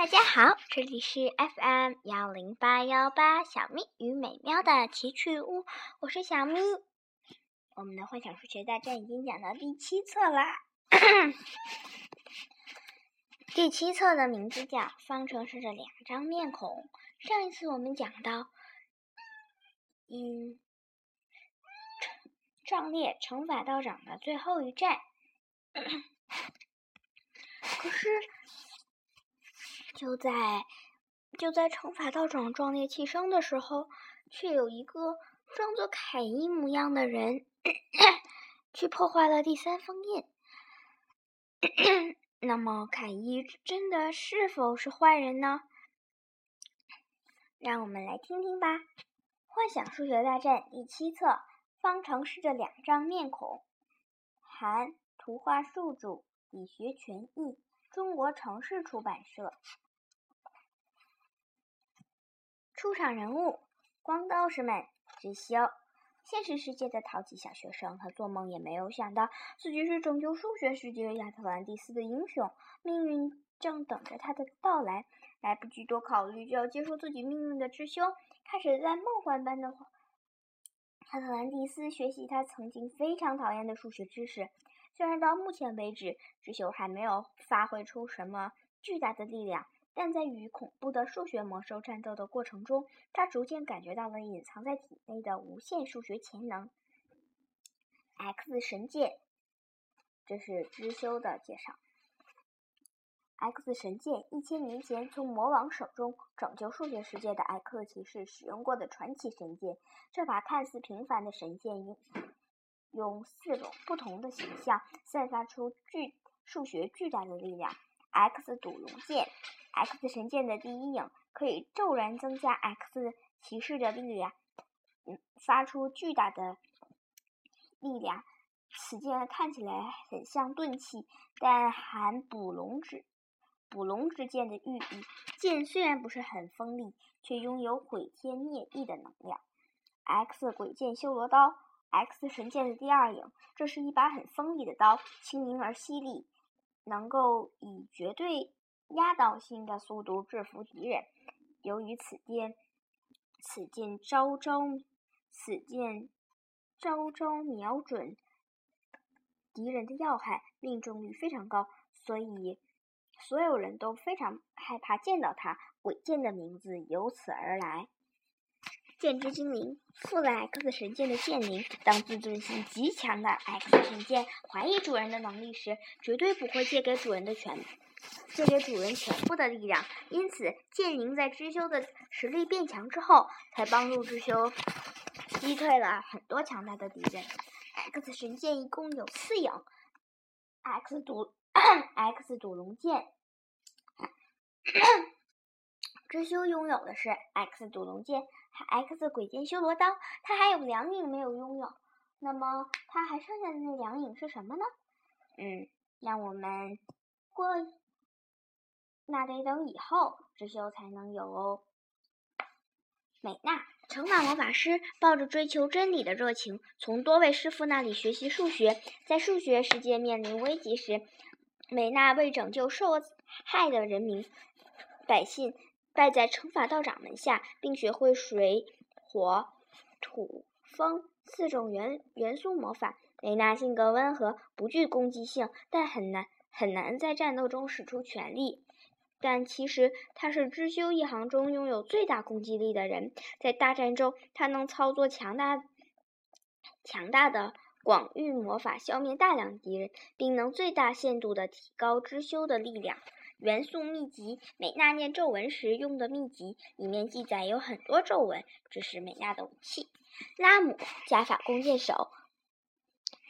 大家好，这里是 FM 幺零八幺八小咪与美妙的奇趣屋，我是小咪。我们的幻想数学大战已经讲到第七册啦，第七册的名字叫《方程式的两张面孔》。上一次我们讲到，嗯，壮烈乘法道长的最后一战，可是。就在就在乘法道长壮烈牺牲的时候，却有一个装作凯伊模样的人去破坏了第三封印。那么，凯伊真的是否是坏人呢？让我们来听听吧。《幻想数学大战》第七册，方程式的两张面孔，含图画数组，理学全译。中国城市出版社。出场人物：光道士们知修。现实世界的淘气小学生，他做梦也没有想到自己是拯救数学世界亚特兰蒂斯的英雄。命运正等着他的到来，来不及多考虑就要接受自己命运的知修，开始在梦幻般的亚特兰蒂斯学习他曾经非常讨厌的数学知识。虽然到目前为止，智修还没有发挥出什么巨大的力量，但在与恐怖的数学魔兽战斗的过程中，他逐渐感觉到了隐藏在体内的无限数学潜能。X 神剑，这是知修的介绍。X 神剑，一千年前从魔王手中拯救数学世界的 X 骑士使用过的传奇神剑。这把看似平凡的神剑，用。用四种不同的形象散发出巨数学巨大的力量。X 赌龙剑，X 神剑的第一影可以骤然增加 X 骑士的力量，嗯，发出巨大的力量。此剑看起来很像钝器，但含捕龙之捕龙之剑的寓意。剑虽然不是很锋利，却拥有毁天灭地的能量。X 鬼剑修罗刀。X 神剑的第二影，这是一把很锋利的刀，轻盈而犀利，能够以绝对压倒性的速度制服敌人。由于此剑，此剑招招，此剑招招瞄准敌人的要害，命中率非常高，所以所有人都非常害怕见到他。鬼剑的名字由此而来。剑之精灵，附了 X 神剑的剑灵，当自尊心极强的 X 神剑怀疑主人的能力时，绝对不会借给主人的全，借给主人全部的力量。因此，剑灵在知修的实力变强之后，才帮助知修击退了很多强大的敌人。X 神剑一共有四影：X 毒 X 毒龙剑。知修拥有的是 X 毒龙剑。X 鬼剑修罗刀，他还有两影没有拥有，那么他还剩下的那两影是什么呢？嗯，让我们过，那得等以后知修才能有哦。美娜，乘法魔法师，抱着追求真理的热情，从多位师傅那里学习数学。在数学世界面临危机时，美娜为拯救受害的人民百姓。拜在乘法道长门下，并学会水、火、土、风四种元元素魔法。雷娜性格温和，不具攻击性，但很难很难在战斗中使出全力。但其实他是知修一行中拥有最大攻击力的人。在大战中，他能操作强大强大的广域魔法，消灭大量敌人，并能最大限度地提高知修的力量。元素秘籍，美娜念咒文时用的秘籍，里面记载有很多咒文，这是美娜的武器。拉姆，加法弓箭手，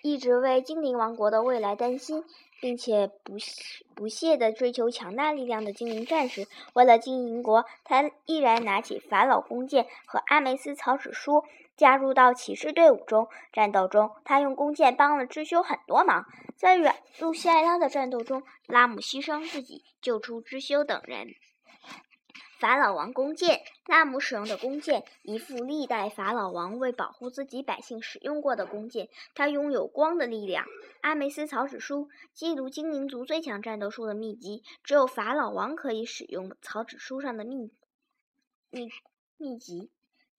一直为精灵王国的未来担心，并且不不懈地追求强大力量的精灵战士。为了精灵国，他毅然拿起法老弓箭和阿梅斯草纸书。加入到骑士队伍中，战斗中他用弓箭帮了知修很多忙。在与路西艾拉的战斗中，拉姆牺牲自己救出知修等人。法老王弓箭，拉姆使用的弓箭，一副历代法老王为保护自己百姓使用过的弓箭。它拥有光的力量。阿梅斯草纸书记录精灵族最强战斗术的秘籍，只有法老王可以使用草纸书上的秘秘秘籍。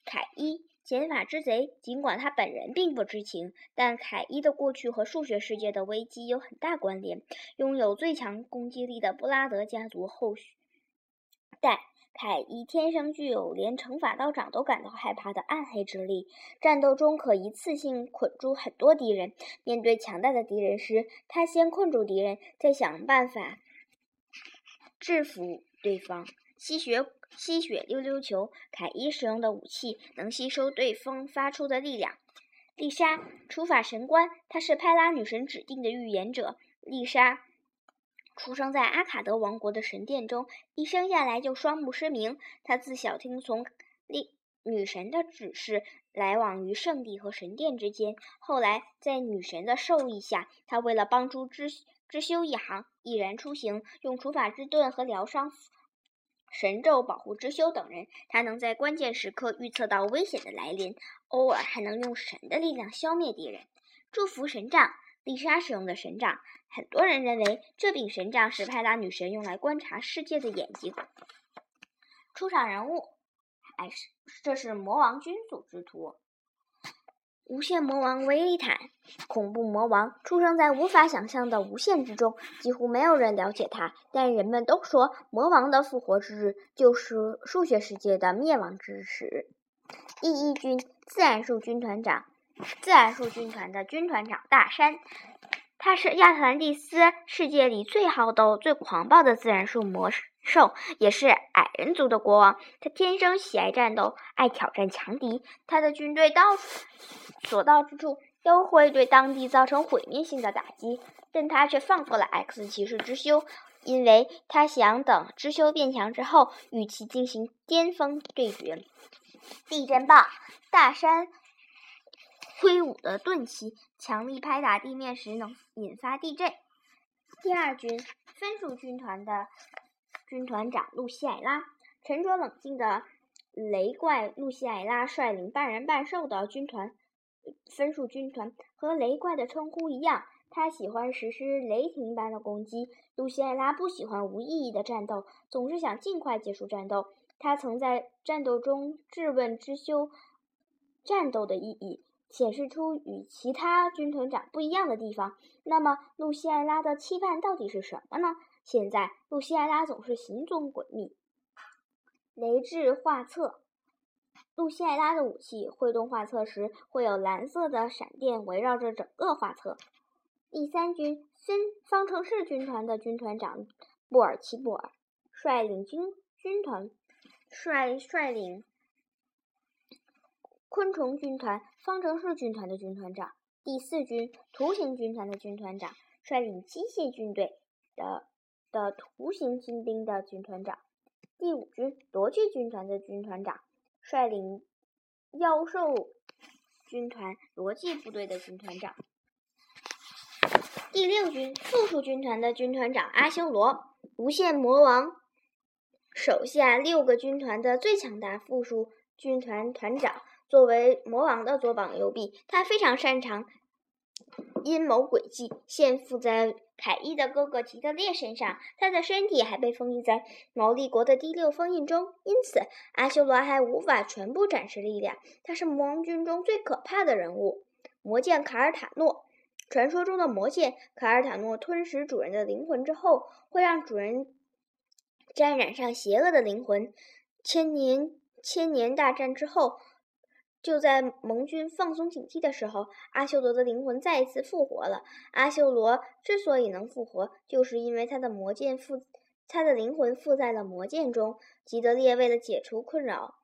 凯伊，减法之贼。尽管他本人并不知情，但凯伊的过去和数学世界的危机有很大关联。拥有最强攻击力的布拉德家族后代。凯伊天生具有连乘法道长都感到害怕的暗黑之力，战斗中可一次性捆住很多敌人。面对强大的敌人时，他先困住敌人，再想办法制服对方。吸血吸血溜溜球，凯伊使用的武器能吸收对方发出的力量。丽莎，除法神官，她是派拉女神指定的预言者。丽莎。出生在阿卡德王国的神殿中，一生下来就双目失明。他自小听从丽女神的指示，来往于圣地和神殿之间。后来，在女神的授意下，他为了帮助知知修一行，毅然出行，用除法之盾和疗伤神咒保护知修等人。他能在关键时刻预测到危险的来临，偶尔还能用神的力量消灭敌人。祝福神杖。丽莎使用的神杖，很多人认为这柄神杖是派拉女神用来观察世界的眼睛。出场人物，还是这是魔王军组之图。无限魔王维利坦，恐怖魔王，出生在无法想象的无限之中，几乎没有人了解他，但人们都说魔王的复活之日就是数学世界的灭亡之时。第一军自然数军团长。自然数军团的军团长大山，他是亚特兰蒂斯世界里最好斗、最狂暴的自然数魔兽，也是矮人族的国王。他天生喜爱战斗，爱挑战强敌。他的军队到所到之处都会对当地造成毁灭性的打击，但他却放过了 X 骑士之修，因为他想等之修变强之后与其进行巅峰对决。地震棒，大山。挥舞的钝器，强力拍打地面时能引发地震。第二军分数军团的军团长露西艾拉，沉着冷静的雷怪露西艾拉率领半人半兽的军团。分数军团和雷怪的称呼一样，他喜欢实施雷霆般的攻击。露西艾拉不喜欢无意义的战斗，总是想尽快结束战斗。他曾在战斗中质问知修战斗的意义。显示出与其他军团长不一样的地方。那么，露西艾拉的期盼到底是什么呢？现在，露西艾拉总是行踪诡秘。雷制画册，露西艾拉的武器挥动画册时，会有蓝色的闪电围绕着整个画册。第三军分方程式军团的军团长布尔奇布尔率领军军团，率率领。昆虫军团、方程式军团的军团长，第四军图形军团的军团长，率领机械军队的的图形新兵的军团长，第五军逻辑军团的军团长，率领妖兽军团逻辑部队的军团长，第六军复数军团的军团长阿修罗，无限魔王手下六个军团的最强大复数军团团长。作为魔王的左膀右臂，他非常擅长阴谋诡计，献附在凯伊的哥哥吉德烈身上。他的身体还被封印在毛利国的第六封印中，因此阿修罗还无法全部展示力量。他是魔王军中最可怕的人物。魔剑卡尔塔诺，传说中的魔剑卡尔塔诺吞食主人的灵魂之后，会让主人沾染上邪恶的灵魂。千年千年大战之后。就在盟军放松警惕的时候，阿修罗的灵魂再一次复活了。阿修罗之所以能复活，就是因为他的魔剑附，他的灵魂附在了魔剑中。吉德烈为了解除困扰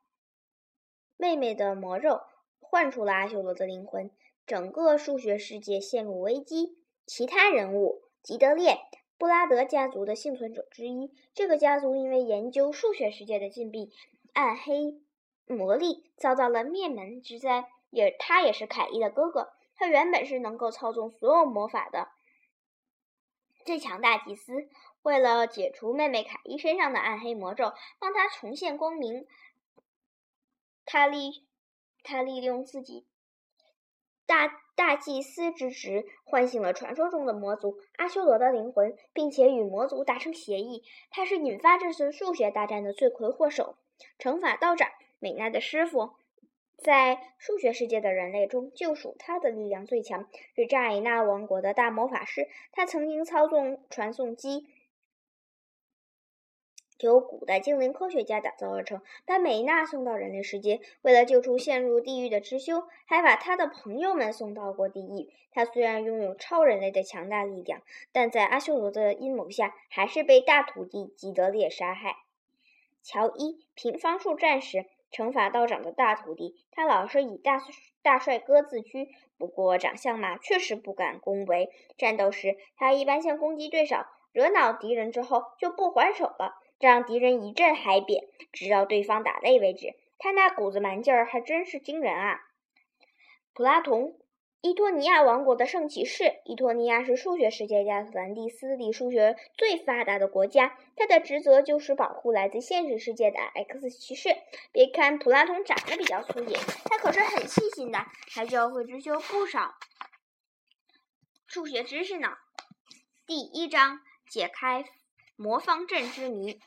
妹妹的魔咒，唤出了阿修罗的灵魂，整个数学世界陷入危机。其他人物：吉德烈，布拉德家族的幸存者之一。这个家族因为研究数学世界的禁闭，暗黑。魔力遭到了灭门之灾，也他也是凯伊的哥哥。他原本是能够操纵所有魔法的最强大祭司，为了解除妹妹凯伊身上的暗黑魔咒，帮她重现光明，他利他利用自己大大祭司之职，唤醒了传说中的魔族阿修罗的灵魂，并且与魔族达成协议。他是引发这次数学大战的罪魁祸首，惩罚道长美奈的师傅。在数学世界的人类中，就属他的力量最强，是扎伊纳王国的大魔法师。他曾经操纵传送机，由古代精灵科学家打造而成，把美娜送到人类世界。为了救出陷入地狱的知修，还把他的朋友们送到过地狱。他虽然拥有超人类的强大力量，但在阿修罗的阴谋下，还是被大徒弟基德烈杀害。乔伊，平方术战士。惩罚道长的大徒弟，他老是以大大帅哥自居，不过长相嘛，确实不敢恭维。战斗时，他一般先攻击对手，惹恼敌人之后就不还手了，让敌人一阵嗨扁，直到对方打累为止。他那股子蛮劲儿还真是惊人啊！普拉同。伊托尼亚王国的圣骑士。伊托尼亚是数学世界亚特兰蒂斯里数学最发达的国家，他的职责就是保护来自现实世界的 X 骑士。别看普拉通长得比较粗野，他可是很细心的，还教会织修不少数学知识呢。第一章解开魔方阵之谜。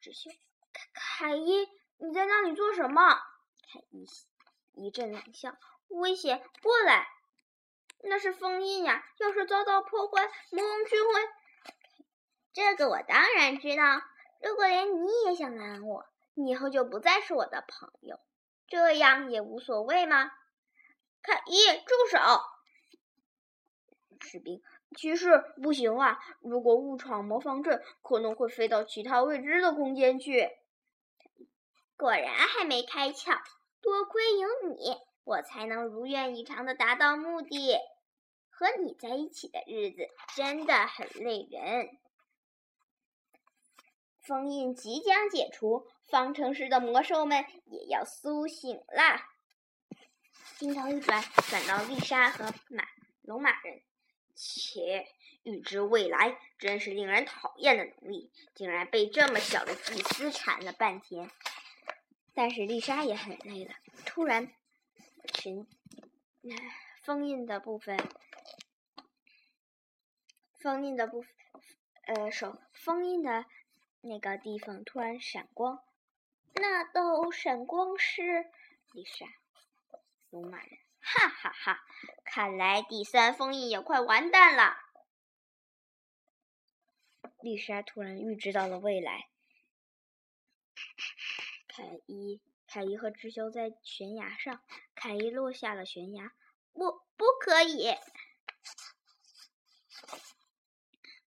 只修，凯伊，你在那里做什么？凯伊一阵冷笑。危险！过来，那是封印呀！要是遭到破坏，魔王就会……这个我当然知道。如果连你也想拦我，你以后就不再是我的朋友。这样也无所谓吗？凯伊，住手！士兵，骑士，不行啊！如果误闯魔方阵，可能会飞到其他未知的空间去。果然还没开窍，多亏有你。我才能如愿以偿的达到目的。和你在一起的日子真的很累人。封印即将解除，方程式的魔兽们也要苏醒了。镜头一转，转到丽莎和马龙马人。切，预知未来真是令人讨厌的能力，竟然被这么小的祭司缠了半天。但是丽莎也很累了。突然。群封印的部分，封印的部分，呃，手封印的那个地方突然闪光，那道闪光是丽莎，龙马人，哈哈哈！看来第三封印也快完蛋了。丽莎突然预知到了未来，凯伊。凯伊和智修在悬崖上，凯伊落下了悬崖。不，不可以！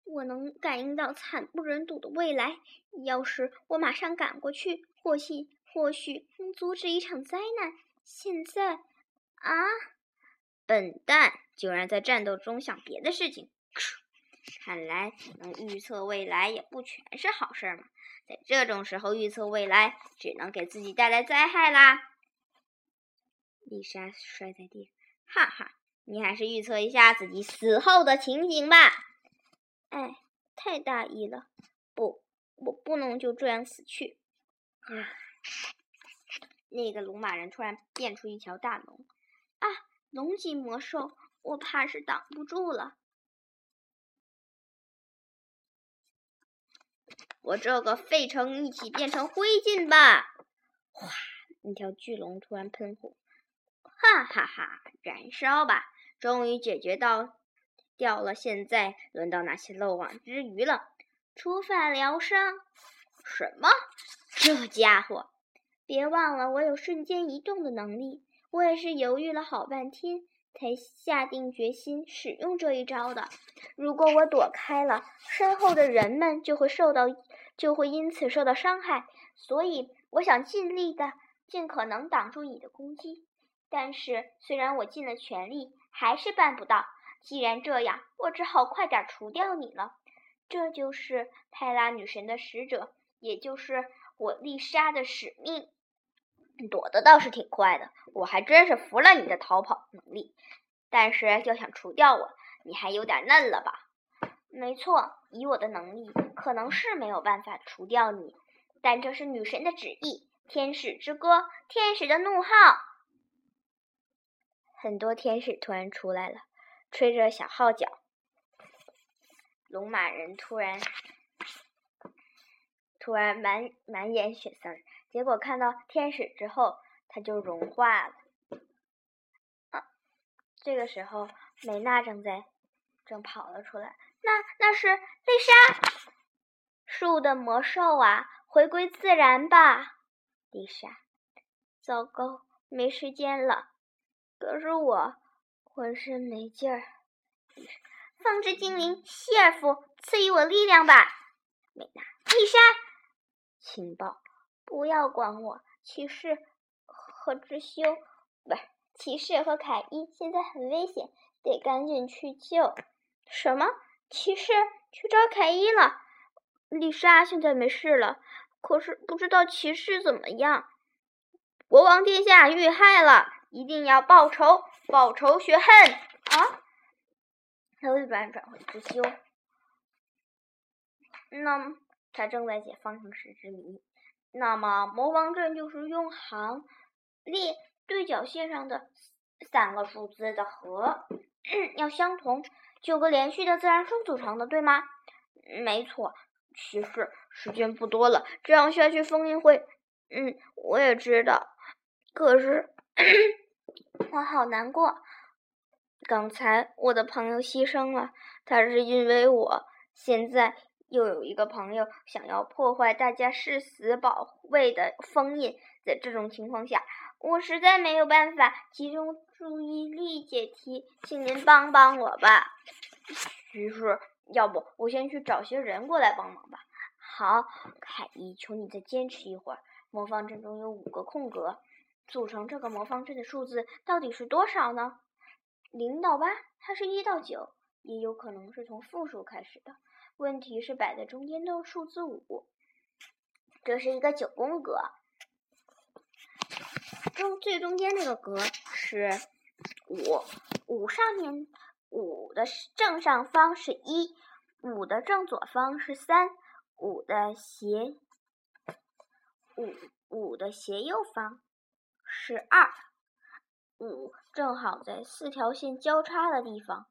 我能感应到惨不忍睹的未来。要是我马上赶过去，或许或许能阻止一场灾难。现在，啊！笨蛋，竟然在战斗中想别的事情。看来能预测未来也不全是好事嘛。在这种时候预测未来，只能给自己带来灾害啦！丽莎摔在地，哈哈，你还是预测一下自己死后的情景吧。哎，太大意了，不，我不能就这样死去。啊！那个龙马人突然变出一条大龙，啊，龙级魔兽，我怕是挡不住了。我这个废城一起变成灰烬吧！哗，那条巨龙突然喷火，哈哈哈！燃烧吧，终于解决到掉了。现在轮到那些漏网之鱼了。除法疗伤？什么？这家伙！别忘了，我有瞬间移动的能力。我也是犹豫了好半天，才下定决心使用这一招的。如果我躲开了，身后的人们就会受到。就会因此受到伤害，所以我想尽力的、尽可能挡住你的攻击。但是，虽然我尽了全力，还是办不到。既然这样，我只好快点除掉你了。这就是泰拉女神的使者，也就是我丽莎的使命。躲的倒是挺快的，我还真是服了你的逃跑能力。但是，要想除掉我，你还有点嫩了吧？没错，以我的能力，可能是没有办法除掉你，但这是女神的旨意。天使之歌，天使的怒号。很多天使突然出来了，吹着小号角。龙马人突然突然满满眼血丝儿，结果看到天使之后，他就融化了。啊，这个时候美娜正在正跑了出来。那那是丽莎，树的魔兽啊，回归自然吧，丽莎。糟糕，没时间了。可是我浑身没劲儿。放之精灵希尔夫，赐予我力量吧！美娜，丽莎，情报，不要管我。骑士和之修，不是骑士和凯伊，现在很危险，得赶紧去救。什么？骑士去找凯伊了？丽莎现在没事了，可是不知道骑士怎么样。国王殿下遇害了。一定要报仇，报仇雪恨啊！他微转转回之修，那么他正在解方程式之谜。那么魔方阵就是用行列对角线上的三个数字的和要相同，九个连续的自然数组成的，对吗？没错。其实时间不多了，这样下去封印会……嗯，我也知道。可是。我好难过，刚才我的朋友牺牲了，他是因为我。现在又有一个朋友想要破坏大家誓死保卫的封印，在这种情况下，我实在没有办法集中注意力解题，请您帮帮我吧。于是，要不我先去找些人过来帮忙吧。好，凯伊，求你再坚持一会儿。魔方阵中有五个空格。组成这个魔方阵的数字到底是多少呢？零到八，它是一到九，也有可能是从负数开始的。问题是摆在中间的数字五，这是一个九宫格，中最中间那个格是五，五上面五的正上方是一，五的正左方是三，五的斜五五的斜右方。是二五，正好在四条线交叉的地方。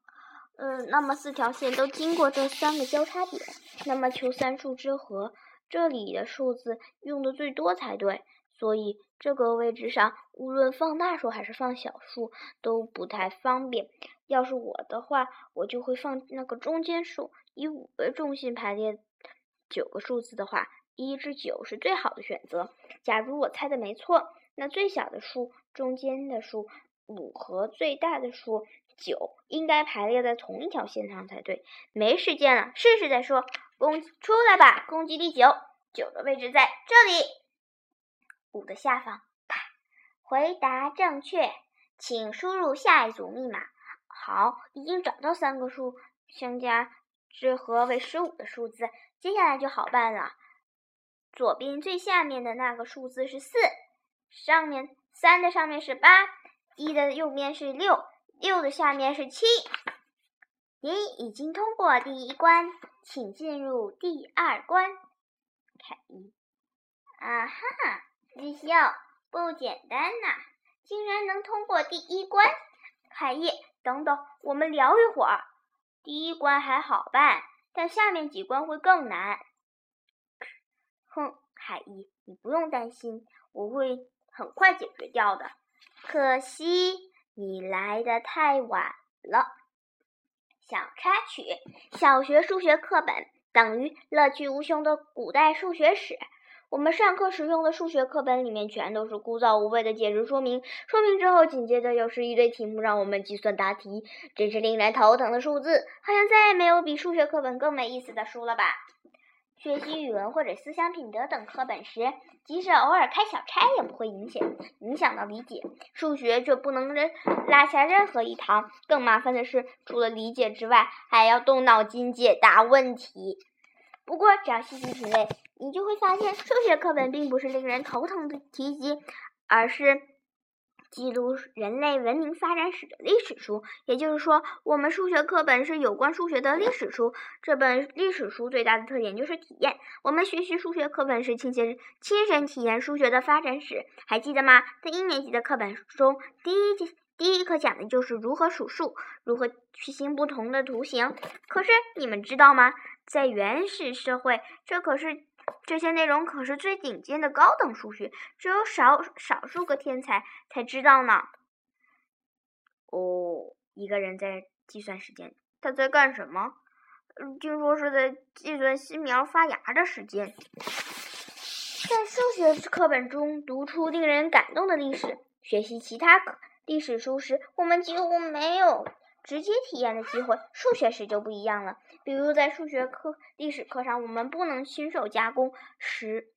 嗯，那么四条线都经过这三个交叉点，那么求三数之和，这里的数字用的最多才对。所以这个位置上，无论放大数还是放小数都不太方便。要是我的话，我就会放那个中间数，以五为中心排列九个数字的话，一至九是最好的选择。假如我猜的没错。那最小的数、中间的数五和最大的数九应该排列在同一条线上才对。没时间了，试试再说。攻出来吧，攻击第九，九的位置在这里，五的下方。啪，回答正确，请输入下一组密码。好，已经找到三个数相加之和为十五的数字，接下来就好办了。左边最下面的那个数字是四。上面三的上面是八，一的右边是六，六的下面是七。您已经通过第一关，请进入第二关。看一，啊哈，智秀，不简单呐，竟然能通过第一关。凯伊，等等，我们聊一会儿。第一关还好办，但下面几关会更难。哼，凯伊，你不用担心，我会。很快解决掉的，可惜你来的太晚了。小插曲：小学数学课本等于乐趣无穷的古代数学史。我们上课时用的数学课本里面全都是枯燥无味的解释说明，说明之后紧接着又是一堆题目让我们计算答题，真是令人头疼的数字。好像再也没有比数学课本更没意思的书了吧？学习语文或者思想品德等课本时，即使偶尔开小差也不会影响影响到理解。数学却不能扔落下任何一堂。更麻烦的是，除了理解之外，还要动脑筋解答问题。不过，只要细细品味，你就会发现，数学课本并不是令人头疼的题集，而是记录人类文明发展史的历史书，也就是说，我们数学课本是有关数学的历史书。这本历史书最大的特点就是体验。我们学习数学课本是亲身亲身体验数学的发展史，还记得吗？在一年级的课本中，第一节第一课讲的就是如何数数，如何去形不同的图形。可是你们知道吗？在原始社会，这可是。这些内容可是最顶尖的高等数学，只有少少数个天才才知道呢。哦，一个人在计算时间，他在干什么？听说是在计算新苗发芽的时间。在数学课本中读出令人感动的历史，学习其他课历史书时，我们几乎没有。直接体验的机会，数学时就不一样了。比如在数学课、历史课上，我们不能亲手加工石、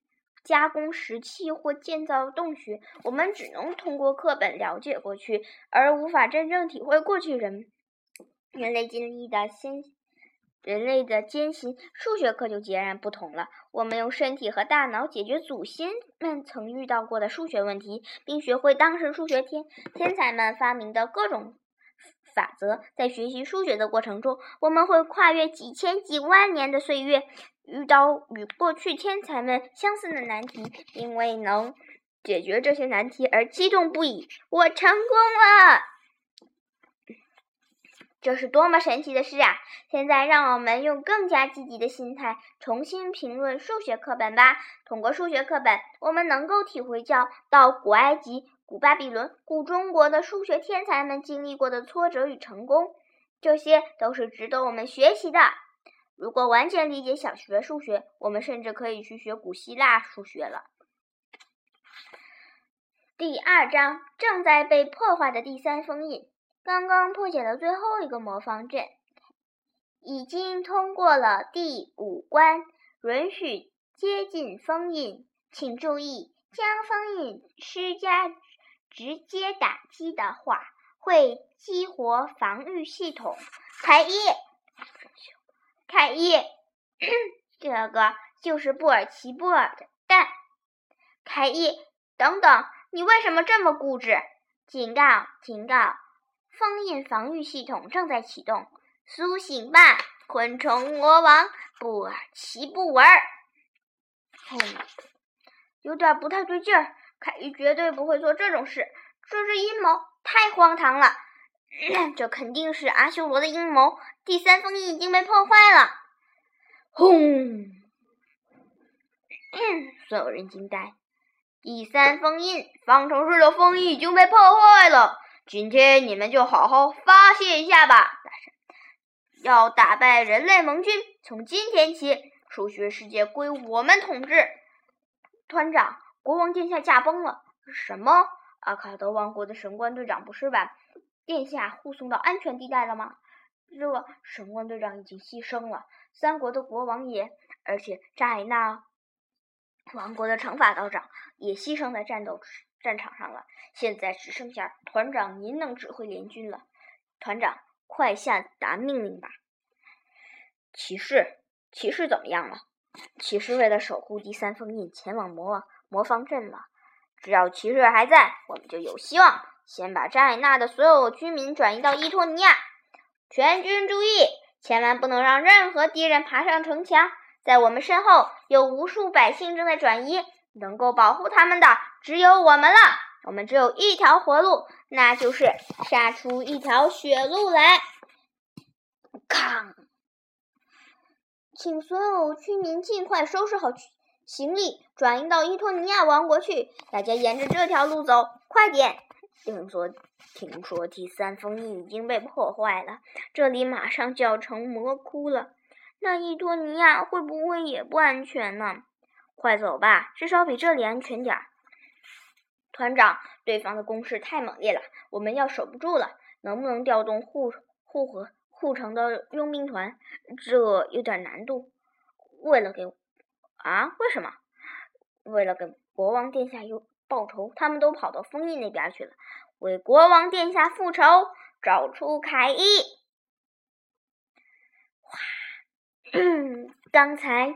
加工石器或建造洞穴，我们只能通过课本了解过去，而无法真正体会过去人人类经历的艰人类的艰辛。数学课就截然不同了，我们用身体和大脑解决祖先们曾遇到过的数学问题，并学会当时数学天天才们发明的各种。法则，在学习数学的过程中，我们会跨越几千几万年的岁月，遇到与过去天才们相似的难题，因为能解决这些难题而激动不已。我成功了，这是多么神奇的事啊！现在，让我们用更加积极的心态重新评论数学课本吧。通过数学课本，我们能够体会教到古埃及。古巴比伦、古中国的数学天才们经历过的挫折与成功，这些都是值得我们学习的。如果完全理解小学数学，我们甚至可以去学古希腊数学了。第二章正在被破坏的第三封印，刚刚破解了最后一个魔方阵，已经通过了第五关，允许接近封印。请注意，将封印施加。直接打击的话，会激活防御系统。凯伊，凯伊，这个就是布尔奇布尔的蛋。凯伊，等等，你为什么这么固执？警告，警告！封印防御系统正在启动。苏醒吧，昆虫魔王布尔奇布尔！哼，有点不太对劲儿。凯伊绝对不会做这种事，这是阴谋，太荒唐了！这肯定是阿修罗的阴谋。第三封印已经被破坏了，轰！所有人惊呆。第三封印，方程式的封印已经被破坏了。今天你们就好好发泄一下吧！要打败人类盟军，从今天起，数学世界归我们统治。团长。国王殿下驾崩了？什么？阿卡德王国的神官队长不是把殿下护送到安全地带了吗？这神官队长已经牺牲了，三国的国王也，而且扎艾纳王国的惩罚道长也牺牲在战斗战场上了。现在只剩下团长您能指挥联军了。团长，快下达命令吧！骑士，骑士怎么样了？骑士为了守护第三封印，前往魔王。魔方阵了，只要骑士还在，我们就有希望。先把扎艾纳的所有居民转移到伊托尼亚。全军注意，千万不能让任何敌人爬上城墙。在我们身后有无数百姓正在转移，能够保护他们的只有我们了。我们只有一条活路，那就是杀出一条血路来。康，请所有居民尽快收拾好。行李转移到伊托尼亚王国去，大家沿着这条路走，快点！听说，听说第三封印已经被破坏了，这里马上就要成魔窟了。那伊托尼亚会不会也不安全呢？快走吧，至少比这里安全点儿。团长，对方的攻势太猛烈了，我们要守不住了。能不能调动护护河护城的佣兵团？这有点难度。为了给。啊？为什么？为了给国王殿下又报仇，他们都跑到封印那边去了，为国王殿下复仇，找出凯伊。哇！刚才，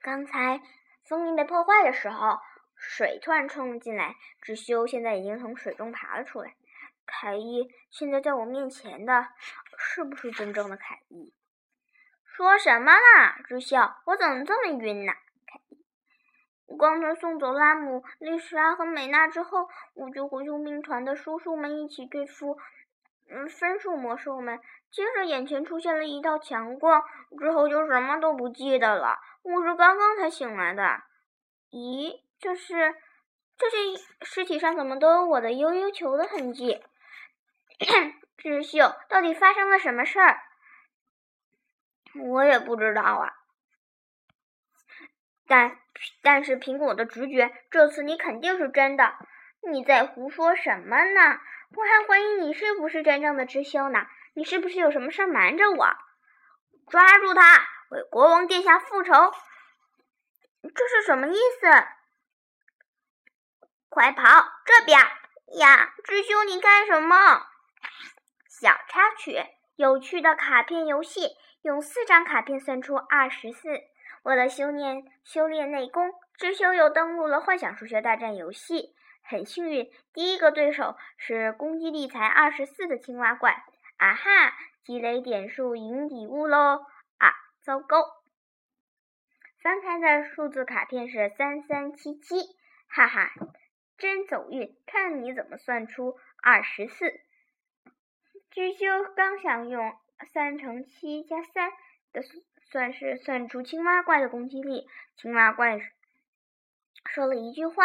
刚才封印被破坏的时候，水突然冲了进来，智修现在已经从水中爬了出来。凯伊，现在在我面前的，是不是真正的凯伊？说什么呢？智秀，我怎么这么晕呢？凯伊，刚才送走拉姆、丽莎和美娜之后，我就和佣兵团的叔叔们一起对付嗯分数魔兽们。接着眼前出现了一道强光，之后就什么都不记得了。我是刚刚才醒来的。咦，这是这些尸体上怎么都有我的悠悠球的痕迹？智秀，到底发生了什么事儿？我也不知道啊。但但是凭我的直觉，这次你肯定是真的。你在胡说什么呢？我还怀疑你是不是真正的知修呢。你是不是有什么事瞒着我？抓住他，为国王殿下复仇！这是什么意思？快跑，这边呀！知修，你干什么？小插曲：有趣的卡片游戏，用四张卡片算出二十四。为了修炼修炼内功，智修又登录了幻想数学大战游戏。很幸运，第一个对手是攻击力才二十四的青蛙怪。啊哈！积累点数赢礼物喽！啊，糟糕！翻开的数字卡片是三三七七，哈哈，真走运！看你怎么算出二十四。知修刚想用三乘七加三的算式算出青蛙怪的攻击力，青蛙怪说了一句话。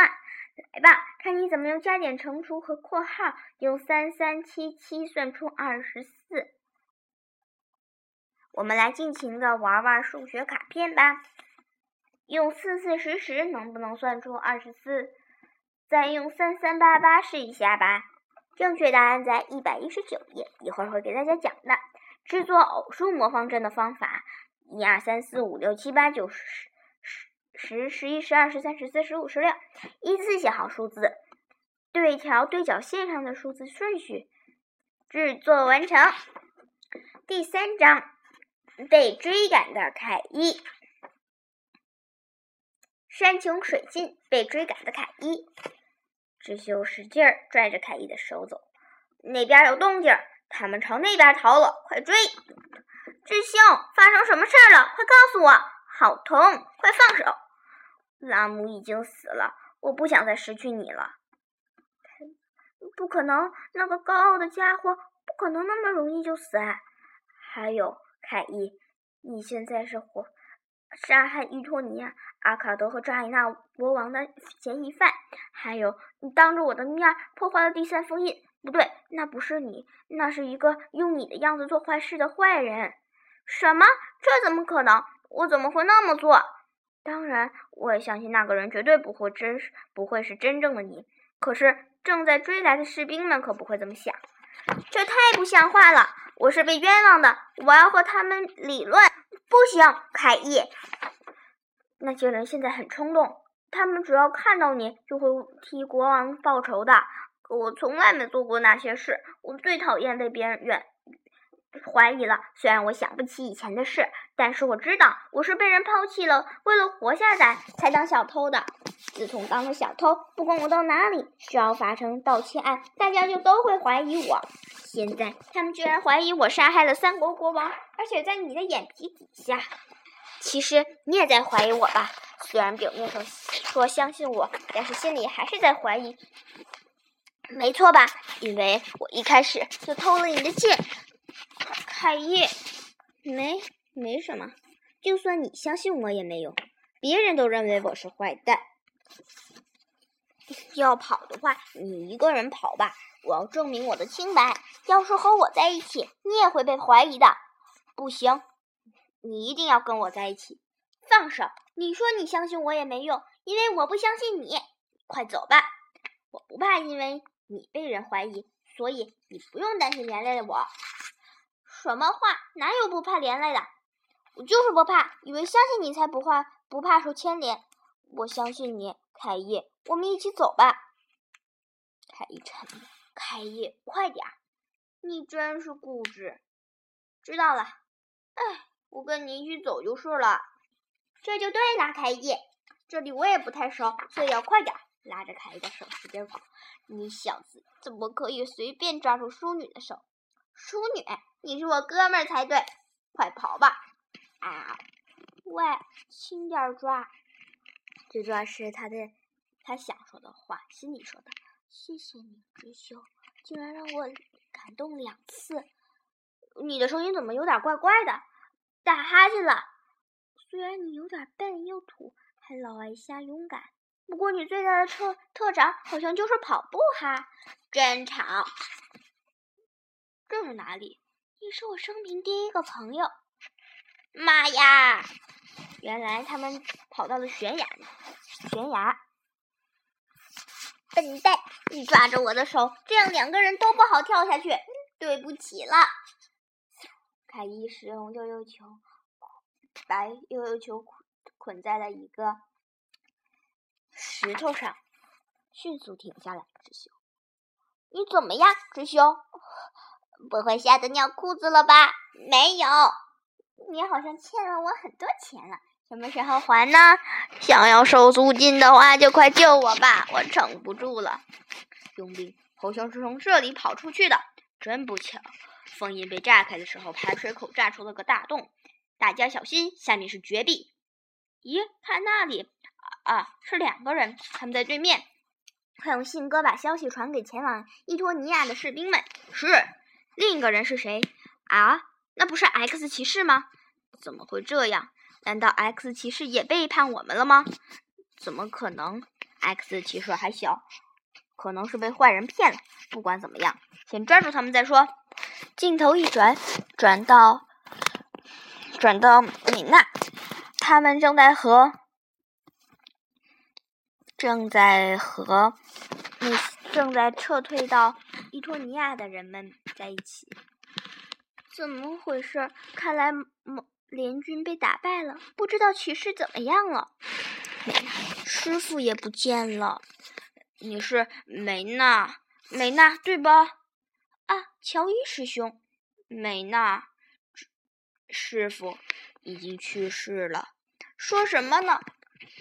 来吧，看你怎么用加减乘除和括号，用三三七七算出二十四。我们来尽情的玩玩数学卡片吧。用四四十十能不能算出二十四？再用三三八八试一下吧。正确答案在一百一十九页，一会儿会给大家讲的。制作偶数魔方阵的方法：一二三四五六七八九十。十、十十一、十二、十三、十四、十五、十六，依次写好数字，对调对角线上的数字顺序。制作完成。第三章，被追赶的凯伊。山穷水尽，被追赶的凯伊。智秀使劲儿拽着凯伊的手走。那边有动静儿，他们朝那边逃了，快追！智秀，发生什么事儿了？快告诉我！好疼，快放手！拉姆已经死了，我不想再失去你了。不可能，那个高傲的家伙不可能那么容易就死。还有凯伊，你现在是活杀害伊托尼亚、阿卡德和扎伊纳国王的嫌疑犯。还有，你当着我的面破坏了第三封印。不对，那不是你，那是一个用你的样子做坏事的坏人。什么？这怎么可能？我怎么会那么做？当然，我也相信那个人绝对不会真是，不会是真正的你。可是正在追来的士兵们可不会这么想，这太不像话了！我是被冤枉的，我要和他们理论。不行，凯伊，那些人现在很冲动，他们只要看到你就会替国王报仇的。我从来没做过那些事，我最讨厌被别人冤。怀疑了，虽然我想不起以前的事，但是我知道我是被人抛弃了，为了活下来才当小偷的。自从当了小偷，不管我到哪里，只要发生盗窃案，大家就都会怀疑我。现在他们居然怀疑我杀害了三国国王，而且在你的眼皮底下。其实你也在怀疑我吧？虽然表面上说相信我，但是心里还是在怀疑。没错吧？因为我一开始就偷了你的剑。凯伊，没没什么，就算你相信我也没用，别人都认为我是坏蛋。要跑的话，你一个人跑吧，我要证明我的清白。要是和我在一起，你也会被怀疑的。不行，你一定要跟我在一起。放手！你说你相信我也没用，因为我不相信你。快走吧，我不怕，因为你被人怀疑，所以你不用担心连累了我。什么话？哪有不怕连累的？我就是不怕，以为相信你才不怕，不怕受牵连。我相信你，凯伊，我们一起走吧。凯伊沉默。凯伊，快点！你真是固执。知道了。哎，我跟你一起走就是了。这就对了，凯伊。这里我也不太熟，所以要快点。拉着凯伊的手使劲跑。你小子怎么可以随便抓住淑女的手？淑女，你是我哥们儿才对，快跑吧！啊，喂，轻点抓。这段是他的，他想说的话，心里说的。谢谢你，知修，竟然让我感动两次。你的声音怎么有点怪怪的？打哈欠了。虽然你有点笨又土，还老爱瞎勇敢，不过你最大的特特长好像就是跑步哈。真吵！这是哪里？你是我生平第一个朋友。妈呀！原来他们跑到了悬崖，悬崖。笨蛋，你抓着我的手，这样两个人都不好跳下去。对不起了。凯伊使用悠悠球，把悠悠球捆捆在了一个石头上，迅速停下来。智修，你怎么样？智修，不会吓得尿裤子了吧？没有。你好像欠了我很多钱了，什么时候还呢？想要收租金的话，就快救我吧，我撑不住了。佣兵，好像是从这里跑出去的，真不巧。封印被炸开的时候，排水口炸出了个大洞，大家小心，下面是绝壁。咦，看那里，啊，是两个人，他们在对面。快用信鸽把消息传给前往伊托尼亚的士兵们。是，另一个人是谁？啊，那不是 X 骑士吗？怎么会这样？难道 X 骑士也背叛我们了吗？怎么可能？X 骑士还小，可能是被坏人骗了。不管怎么样，先抓住他们再说。镜头一转，转到转到米娜，他们正在和正在和那正在撤退到伊托尼亚的人们在一起。怎么回事？看来某联军被打败了，不知道骑士怎么样了。师傅也不见了。你是梅娜，梅娜对吧？啊，乔伊师兄，美娜师傅已经去世了。说什么呢？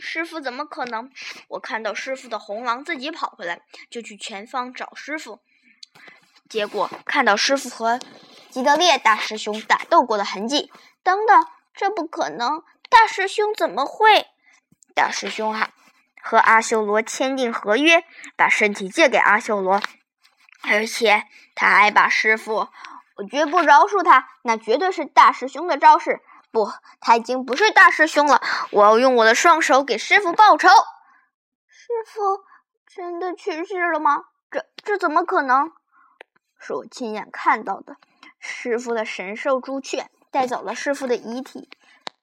师傅怎么可能？我看到师傅的红狼自己跑回来，就去前方找师傅，结果看到师傅和吉德烈大师兄打斗过的痕迹。等等，这不可能！大师兄怎么会？大师兄哈和阿修罗签订合约，把身体借给阿修罗。而且他还把师傅，我绝不饶恕他，那绝对是大师兄的招式。不，他已经不是大师兄了。我要用我的双手给师傅报仇。师傅真的去世了吗？这这怎么可能？是我亲眼看到的。师傅的神兽朱雀带走了师傅的遗体。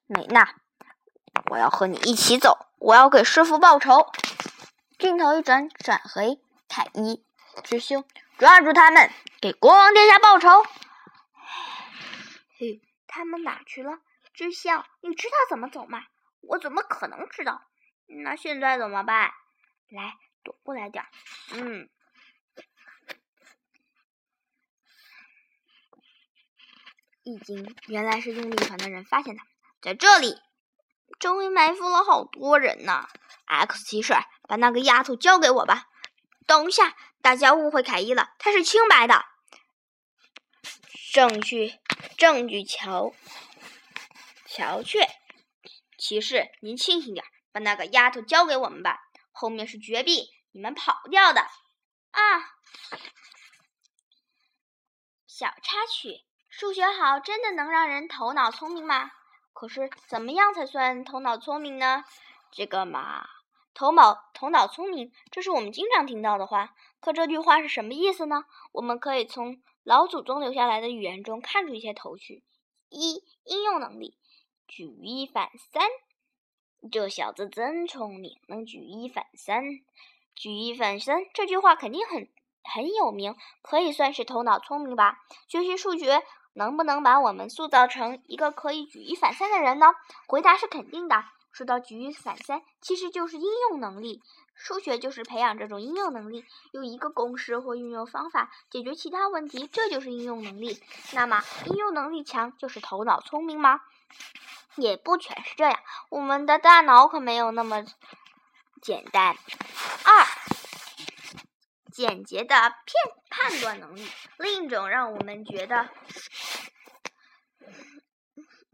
美娜，我要和你一起走。我要给师傅报仇。镜头一转，转回凯伊师兄。抓住他们，给国王殿下报仇！嘿，他们哪去了？知晓，你知道怎么走吗？我怎么可能知道？那现在怎么办？来，躲过来点。嗯，已经原来是用力团的人发现他们在这里，周围埋伏了好多人呢。X 骑士，把那个丫头交给我吧。等一下，大家误会凯伊了，他是清白的。证据，证据，瞧，瞧去。骑士，您清醒点，把那个丫头交给我们吧。后面是绝壁，你们跑不掉的。啊！小插曲：数学好真的能让人头脑聪明吗？可是怎么样才算头脑聪明呢？这个嘛。头脑头脑聪明，这是我们经常听到的话。可这句话是什么意思呢？我们可以从老祖宗留下来的语言中看出一些头绪。一、应用能力，举一反三。这小子真聪明，能举一反三。举一反三这句话肯定很很有名，可以算是头脑聪明吧？学习数学能不能把我们塑造成一个可以举一反三的人呢？回答是肯定的。说到举一反三，其实就是应用能力。数学就是培养这种应用能力，用一个公式或运用方法解决其他问题，这就是应用能力。那么，应用能力强就是头脑聪明吗？也不全是这样。我们的大脑可没有那么简单。二，简洁的片判断能力，另一种让我们觉得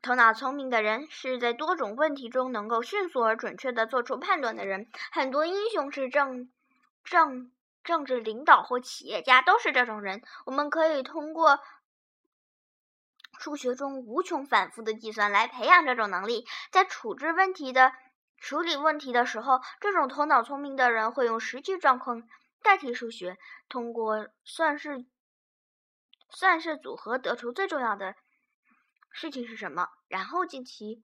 头脑聪明的人是在多种问题中能够迅速而准确的做出判断的人。很多英雄是政政政治领导或企业家都是这种人。我们可以通过数学中无穷反复的计算来培养这种能力，在处置问题的。处理问题的时候，这种头脑聪明的人会用实际状况代替数学，通过算式算式组合得出最重要的事情是什么，然后进行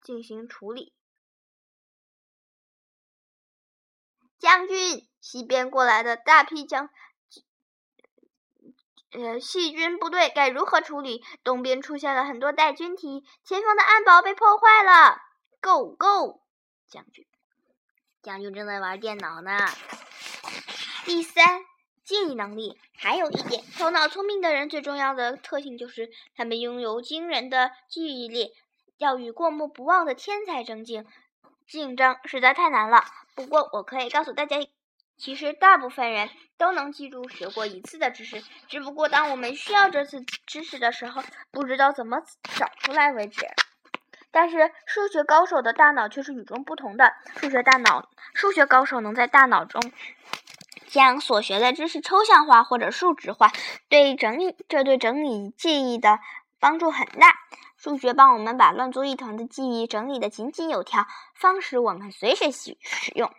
进行处理。将军，西边过来的大批将呃细菌部队该如何处理？东边出现了很多带菌体，前方的暗堡被破坏了。Go Go，将军，将军正在玩电脑呢。第三，记忆能力。还有一点，头脑聪明的人最重要的特性就是他们拥有惊人的记忆力。要与过目不忘的天才争竞，竞争实在太难了。不过，我可以告诉大家，其实大部分人都能记住学过一次的知识，只不过当我们需要这次知识的时候，不知道怎么找出来为止。但是数学高手的大脑却是与众不同的。数学大脑，数学高手能在大脑中将所学的知识抽象化或者数值化，对整理这对整理记忆的帮助很大。数学帮我们把乱作一团的记忆整理的井井有条，方使我们随时使使用。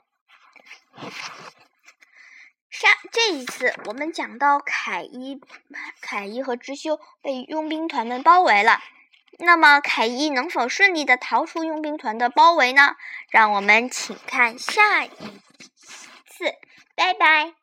上这一次我们讲到凯伊，凯伊和知修被佣兵团们包围了。那么，凯伊能否顺利的逃出佣兵团的包围呢？让我们请看下一次，拜拜。